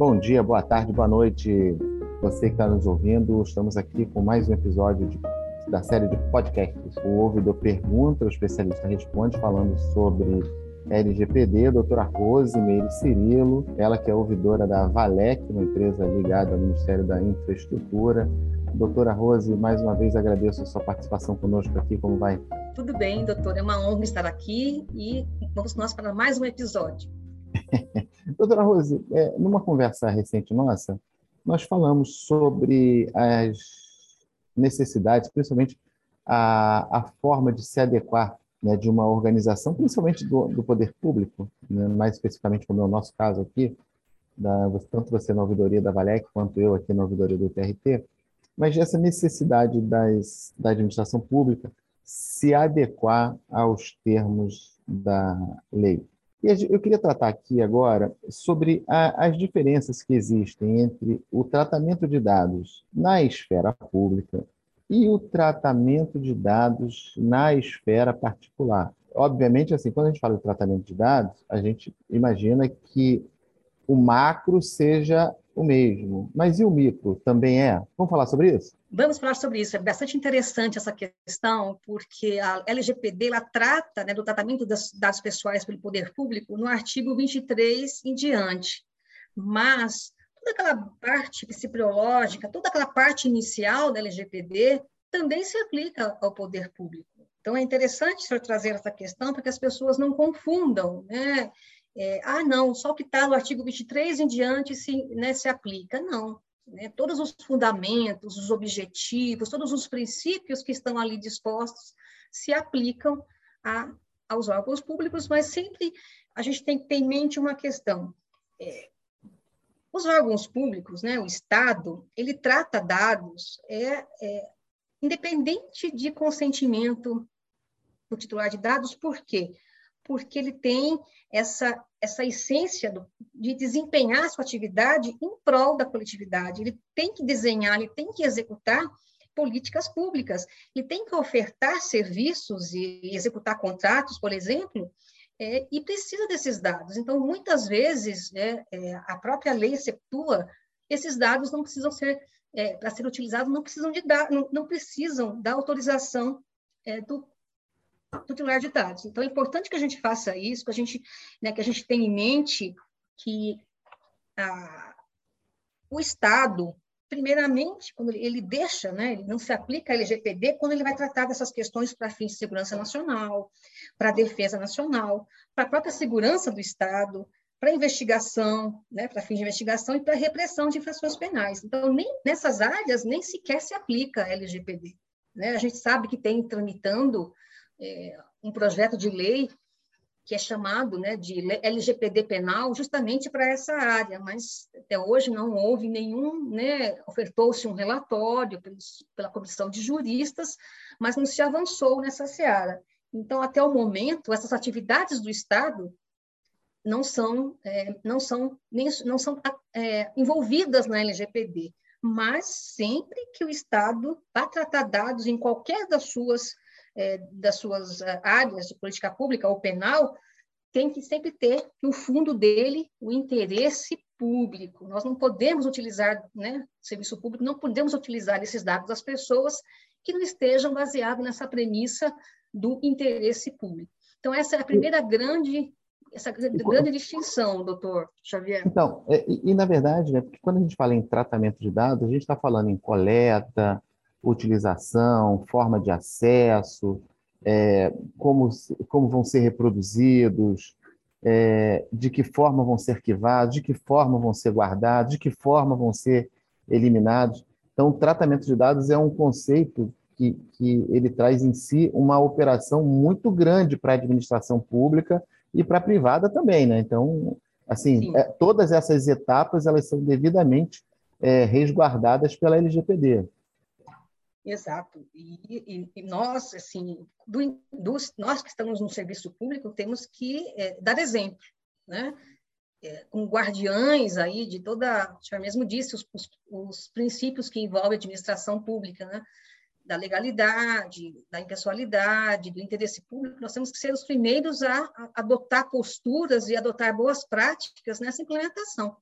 Bom dia, boa tarde, boa noite, você que está nos ouvindo. Estamos aqui com mais um episódio de, da série de podcasts. O ouvidor pergunta, o especialista responde, falando sobre LGPD, doutora Rose Meire Cirilo, ela que é ouvidora da Valec, uma empresa ligada ao Ministério da Infraestrutura. Doutora Rose, mais uma vez agradeço a sua participação conosco aqui, como vai? Tudo bem, doutora, é uma honra estar aqui e vamos nós para mais um episódio. doutora Rose, é, numa conversa recente nossa, nós falamos sobre as necessidades, principalmente a, a forma de se adequar né, de uma organização, principalmente do, do poder público, né, mais especificamente como é o nosso caso aqui, da, tanto você na ouvidoria da Valec quanto eu aqui na ouvidoria do TRT, mas essa necessidade das, da administração pública se adequar aos termos da lei. E eu queria tratar aqui agora sobre a, as diferenças que existem entre o tratamento de dados na esfera pública e o tratamento de dados na esfera particular. Obviamente, assim, quando a gente fala de tratamento de dados, a gente imagina que o macro seja o mesmo, mas e o micro também é? Vamos falar sobre isso? Vamos falar sobre isso. É bastante interessante essa questão, porque a LGPD trata né, do tratamento dos dados pessoais pelo poder público no artigo 23 em diante. Mas toda aquela parte psicológica, toda aquela parte inicial da LGPD também se aplica ao poder público. Então, é interessante o trazer essa questão para que as pessoas não confundam, né? É, ah, não, só o que está no artigo 23 em diante se, né, se aplica. Não. Né? Todos os fundamentos, os objetivos, todos os princípios que estão ali dispostos se aplicam a, aos órgãos públicos, mas sempre a gente tem que ter em mente uma questão. É, os órgãos públicos, né, o Estado, ele trata dados é, é, independente de consentimento do titular de dados, por quê? Porque ele tem essa, essa essência do, de desempenhar sua atividade em prol da coletividade. Ele tem que desenhar, ele tem que executar políticas públicas, ele tem que ofertar serviços e executar contratos, por exemplo, é, e precisa desses dados. Então, muitas vezes, né, é, a própria lei exceptua, esses dados não precisam ser, é, para ser utilizados, não precisam, de dar, não, não precisam da autorização é, do, do titular de dados. Então, é importante que a gente faça isso, que a gente, né, que a gente tenha em mente que a, o Estado, primeiramente, quando ele, ele deixa, né, ele não se aplica a LGPD quando ele vai tratar dessas questões para fins de segurança nacional, para defesa nacional, para a própria segurança do Estado, para investigação, né, para fins de investigação e para repressão de infrações penais. Então, nem nessas áreas nem sequer se aplica a LGPD. Né? A gente sabe que tem tramitando é, um projeto de lei que é chamado né, de LGPD penal, justamente para essa área, mas até hoje não houve nenhum, né, ofertou-se um relatório pela comissão de juristas, mas não se avançou nessa seara. Então, até o momento, essas atividades do Estado não são, é, não são, nem, não são é, envolvidas na LGPD, mas sempre que o Estado vai tratar dados em qualquer das suas é, das suas é, áreas de política pública ou penal, tem que sempre ter no fundo dele o interesse público. Nós não podemos utilizar, né, serviço público, não podemos utilizar esses dados das pessoas que não estejam baseados nessa premissa do interesse público. Então, essa é a primeira grande essa grande distinção, doutor Xavier. Então, é, e, e, na verdade, né, porque quando a gente fala em tratamento de dados, a gente está falando em coleta, utilização, forma de acesso, é, como, como vão ser reproduzidos, é, de que forma vão ser arquivados, de que forma vão ser guardados, de que forma vão ser eliminados. Então, o tratamento de dados é um conceito que, que ele traz em si uma operação muito grande para a administração pública e para a privada também, né? Então, assim, é, todas essas etapas elas são devidamente é, resguardadas pela LGPD. Exato. E, e, e, nós, assim, do, dos, nós que estamos no serviço público, temos que é, dar exemplo, né? É, com guardiães aí de toda, o senhor mesmo disse, os, os, os, princípios que envolvem a administração pública, né? Da legalidade, da impessoalidade, do interesse público, nós temos que ser os primeiros a, a adotar posturas e adotar boas práticas nessa implementação.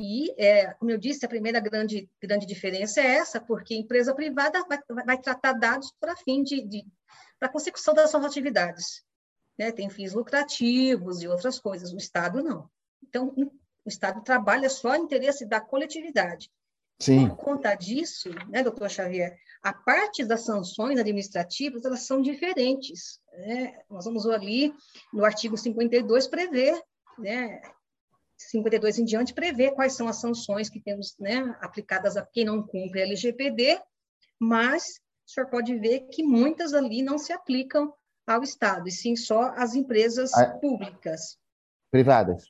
E, é, como eu disse, a primeira grande, grande diferença é essa, porque a empresa privada vai, vai tratar dados para fim de, de para a consecução das suas atividades. Né? Tem fins lucrativos e outras coisas. O Estado não. Então, o Estado trabalha só em interesse da coletividade. Sim. Por conta disso, né, doutor Xavier, a parte das sanções administrativas, elas são diferentes. Né? Nós vamos ali, no artigo 52, prever, né, 52 em diante, prever quais são as sanções que temos né, aplicadas a quem não cumpre a LGPD, mas o senhor pode ver que muitas ali não se aplicam ao Estado, e sim só às empresas a... públicas. Privadas.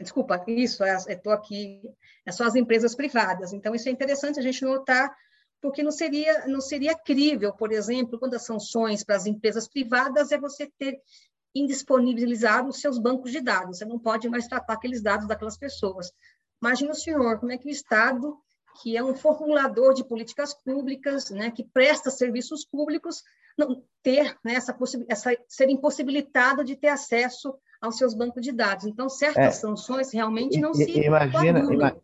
Desculpa, isso, estou é, aqui, é só as empresas privadas. Então, isso é interessante a gente notar, porque não seria, não seria crível, por exemplo, quando as sanções para as empresas privadas é você ter indisponibilizado os seus bancos de dados, você não pode mais tratar aqueles dados daquelas pessoas. Imagine o senhor, como é que o Estado, que é um formulador de políticas públicas, né, que presta serviços públicos, não ter né, essa, essa ser impossibilitado de ter acesso aos seus bancos de dados. Então, certas é, sanções realmente não se imagina, ima,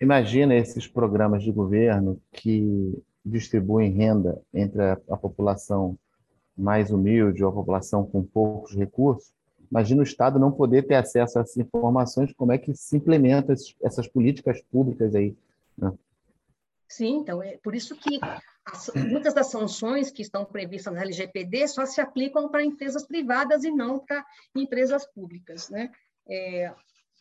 imagina esses programas de governo que distribuem renda entre a, a, população mais humilde ou a população com poucos recursos. Imagina o Estado não poder ter acesso a essas informações, como é que se implementa essas políticas públicas aí. Né? Sim, então, é por isso que as, muitas das sanções que estão previstas na LGPD só se aplicam para empresas privadas e não para empresas públicas, né? É,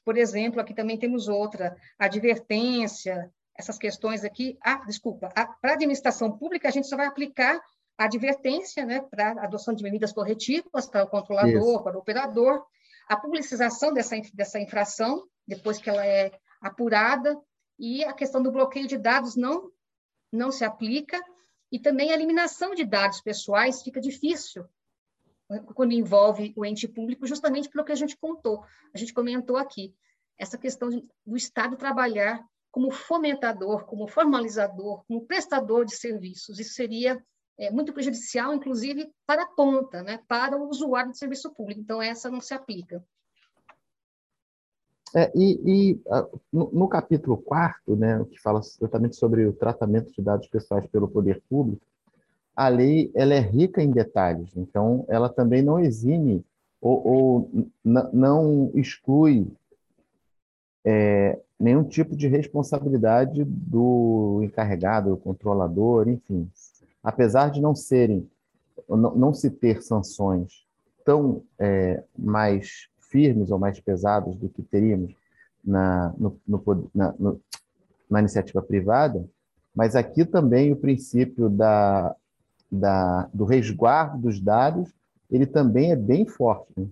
por exemplo, aqui também temos outra, advertência, essas questões aqui. Ah, desculpa, para a administração pública, a gente só vai aplicar advertência, né, para adoção de medidas corretivas para o controlador, Isso. para o operador, a publicização dessa, dessa infração, depois que ela é apurada, e a questão do bloqueio de dados não, não se aplica, e também a eliminação de dados pessoais fica difícil né, quando envolve o ente público, justamente pelo que a gente contou, a gente comentou aqui, essa questão do Estado trabalhar como fomentador, como formalizador, como prestador de serviços. Isso seria é, muito prejudicial, inclusive, para a ponta, né, para o usuário de serviço público. Então, essa não se aplica. É, e, e no, no, capítulo 4, né, que fala exatamente sobre o tratamento de dados pessoais pelo poder público, a lei ela é rica em detalhes, então ela também não exime ou, ou não exclui é, nenhum tipo de responsabilidade do encarregado, do controlador, enfim. Apesar de não serem, não, não se ter sanções tão é, mais firmes ou mais pesados do que teríamos na, no, no, na, no, na iniciativa privada, mas aqui também o princípio da, da, do resguardo dos dados, ele também é bem forte. Né?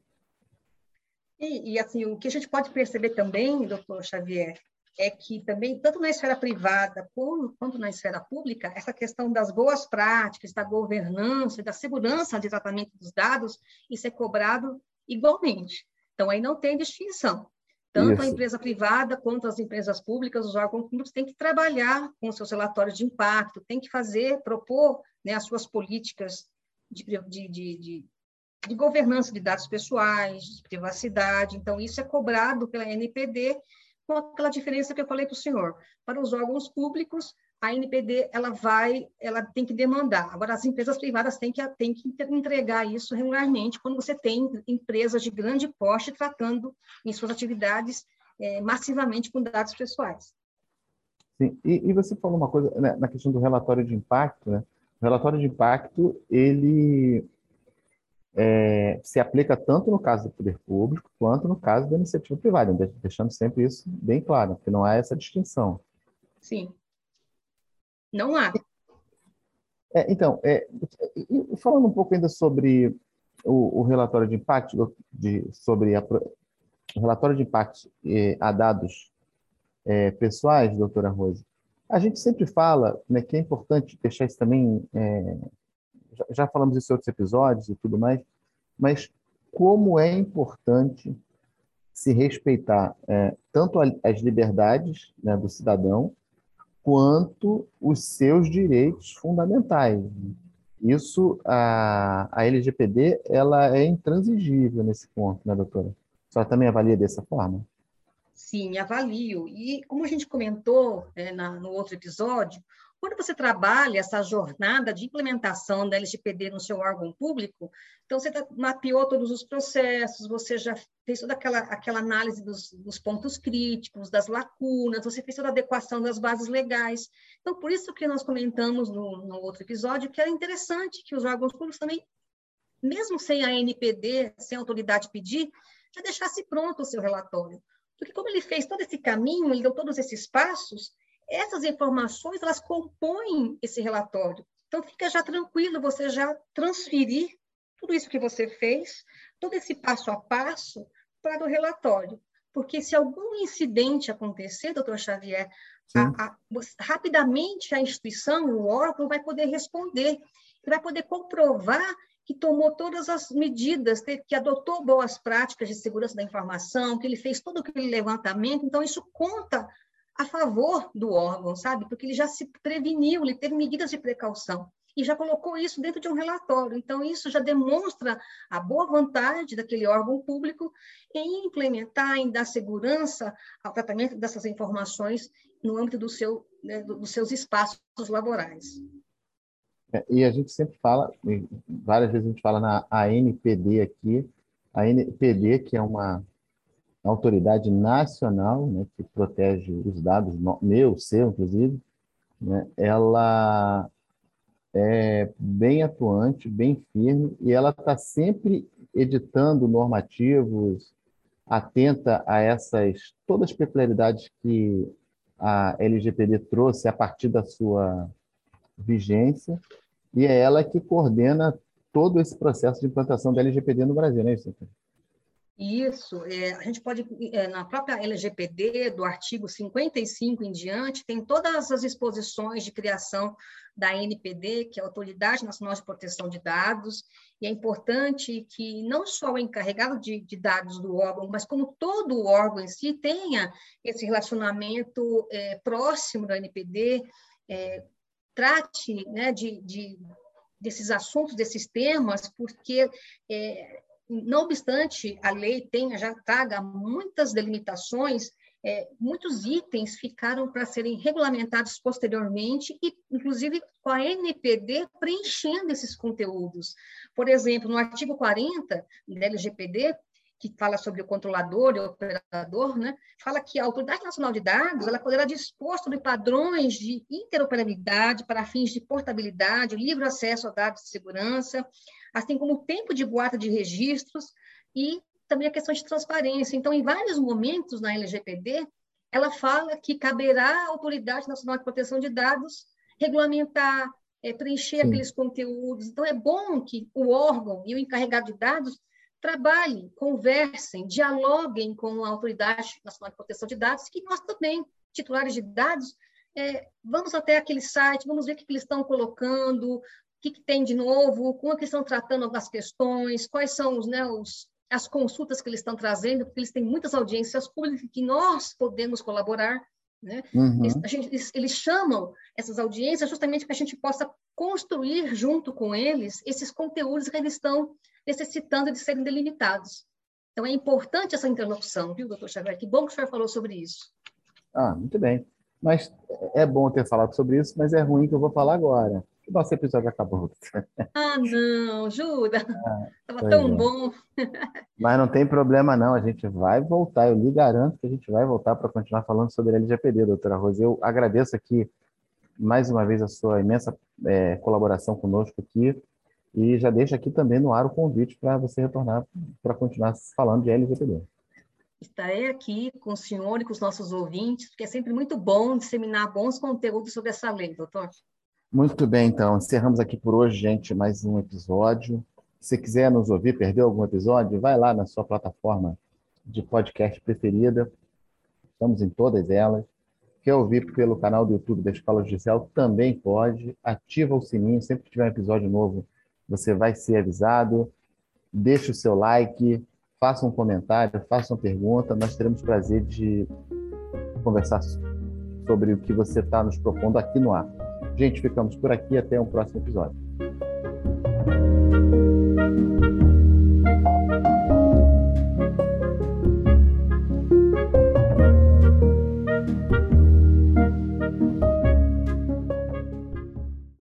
E, e, assim, o que a gente pode perceber também, doutor Xavier, é que também, tanto na esfera privada quanto na esfera pública, essa questão das boas práticas, da governança, da segurança de tratamento dos dados, isso é cobrado igualmente. Então, aí não tem distinção. Tanto Isso. a empresa privada quanto as empresas públicas, os órgãos públicos têm que trabalhar com seus relatórios de impacto, têm que fazer, propor né, as suas políticas de, de, de, de, governança de dados pessoais, de privacidade. Então, isso é cobrado pela NPD, com aquela diferença que eu falei para o senhor. Para os órgãos públicos, a NPD ela vai, ela tem que demandar. Agora, as empresas privadas têm que, têm que entregar isso regularmente quando você tem empresas de grande porte tratando em suas atividades é, massivamente com dados pessoais. Sim, e, e você falou uma coisa né, na questão do relatório de impacto, né? O relatório de impacto, ele é, se aplica tanto no caso do poder público quanto no caso da iniciativa privada, deixando sempre isso bem claro, porque não há essa distinção. Sim. Não há. É, então, é, falando um pouco ainda sobre o, o relatório de impacto, de, sobre a, o relatório de impacto é, a dados é, pessoais, doutora Rose, a gente sempre fala né, que é importante deixar isso também, é, já, já falamos isso em outros episódios e tudo mais, mas como é importante se respeitar é, tanto as liberdades né, do cidadão, quanto os seus direitos fundamentais. Isso, a, a LGPD, ela é intransigível nesse ponto, né, doutora? A senhora também avalia dessa forma? Sim, avalio. E como a gente comentou é, na, no outro episódio, quando você trabalha essa jornada de implementação da LGPD no seu órgão público, então você tá, mapeou todos os processos, você já fez toda aquela, aquela análise dos, dos, pontos críticos, das lacunas, você fez toda a adequação das bases legais. Então, por isso que nós comentamos no, no outro episódio que era interessante que os órgãos públicos também, mesmo sem a NPD, sem a autoridade pedir, já deixasse pronto o seu relatório. Porque como ele fez todo esse caminho, ele deu todos esses passos, essas informações elas compõem esse relatório. Então fica já tranquilo você já transferir tudo isso que você fez, todo esse passo a passo para o relatório. Porque se algum incidente acontecer, doutor Xavier, a, a, rapidamente a instituição, o órgão, vai poder responder, vai poder comprovar que tomou todas as medidas, que adotou boas práticas de segurança da informação, que ele fez todo aquele levantamento. Então, isso conta a favor do órgão, sabe? Porque ele já se preveniu, ele teve medidas de precaução e já colocou isso dentro de um relatório. Então, isso já demonstra a boa vontade daquele órgão público em implementar, em dar segurança ao tratamento dessas informações no âmbito do seu, né, dos seus espaços laborais. É, e a gente sempre fala, várias vezes a gente fala na ANPD aqui, a ANPD, que é uma autoridade nacional, né, que protege os dados, meu, seu, inclusive, né, ela é bem atuante, bem firme, e ela está sempre editando normativos, atenta a essas todas as peculiaridades que a LGPD trouxe a partir da sua vigência, e é ela que coordena todo esse processo de implantação da LGPD no Brasil, não é isso? Isso, é, a gente pode, é, na própria LGPD, do artigo 55 em diante, tem todas as exposições de criação da NPD, que é a Autoridade Nacional de Proteção de Dados, e é importante que não só o encarregado de, de dados do órgão, mas como todo o órgão em si tenha esse relacionamento é, próximo da NPD, é, trate né, de, de, desses assuntos, desses temas, porque é, não obstante a lei tenha já traga muitas delimitações, é, muitos itens ficaram para serem regulamentados posteriormente e, inclusive, com a NPD preenchendo esses conteúdos. Por exemplo, no artigo 40 da LGPD, que fala sobre o controlador e o operador, né, fala que a Autoridade Nacional de Dados ela poderá dispor sobre padrões de interoperabilidade para fins de portabilidade, livre acesso a dados de segurança, assim como o tempo de guarda de registros e também a questão de transparência. Então, em vários momentos na LGPD, ela fala que caberá à Autoridade Nacional de Proteção de Dados regulamentar, é, preencher Sim. aqueles conteúdos. Então, é bom que o órgão e o encarregado de dados trabalhem, conversem, dialoguem com a Autoridade Nacional de Proteção de Dados, que nós também, titulares de dados, é, vamos até aquele site, vamos ver o que eles estão colocando, que, que tem de novo, como é que estão tratando as questões, quais são os, né, os, as consultas que eles estão trazendo, porque eles têm muitas audiências públicas que nós podemos colaborar. Né? Uhum. Eles, gente, eles, eles, chamam essas audiências justamente para que a gente possa construir junto com eles esses conteúdos que eles estão necessitando de serem delimitados. Então, é importante essa interlocução, viu, doutor Xavier? Que bom que o senhor falou sobre isso. Ah, muito bem. Mas é bom ter falado sobre isso, mas é ruim que eu vou falar agora que nosso episódio acabou. Ah, não, jura? Estava ah, tão é. bom. Mas não tem problema, não. A gente vai voltar. Eu lhe garanto que a gente vai voltar para continuar falando sobre LGPD, doutora Rose. Eu agradeço aqui mais uma vez a sua imensa é, colaboração conosco aqui. E já deixo aqui também no ar o convite para você retornar para continuar falando de LGPD. Estarei aqui com o senhor e com os nossos ouvintes, porque é sempre muito bom disseminar bons conteúdos sobre essa lei, doutor. Muito bem, então. Encerramos aqui por hoje, gente, mais um episódio. Se quiser nos ouvir, perdeu algum episódio, vai lá na sua plataforma de podcast preferida. Estamos em todas elas. Quer ouvir pelo canal do YouTube da Escola Judicial? Também pode. Ativa o sininho. Sempre que tiver um episódio novo, você vai ser avisado. Deixe o seu like, faça um comentário, faça uma pergunta. Nós teremos prazer de conversar sobre o que você está nos propondo aqui no ar. Gente, ficamos por aqui. Até um próximo episódio.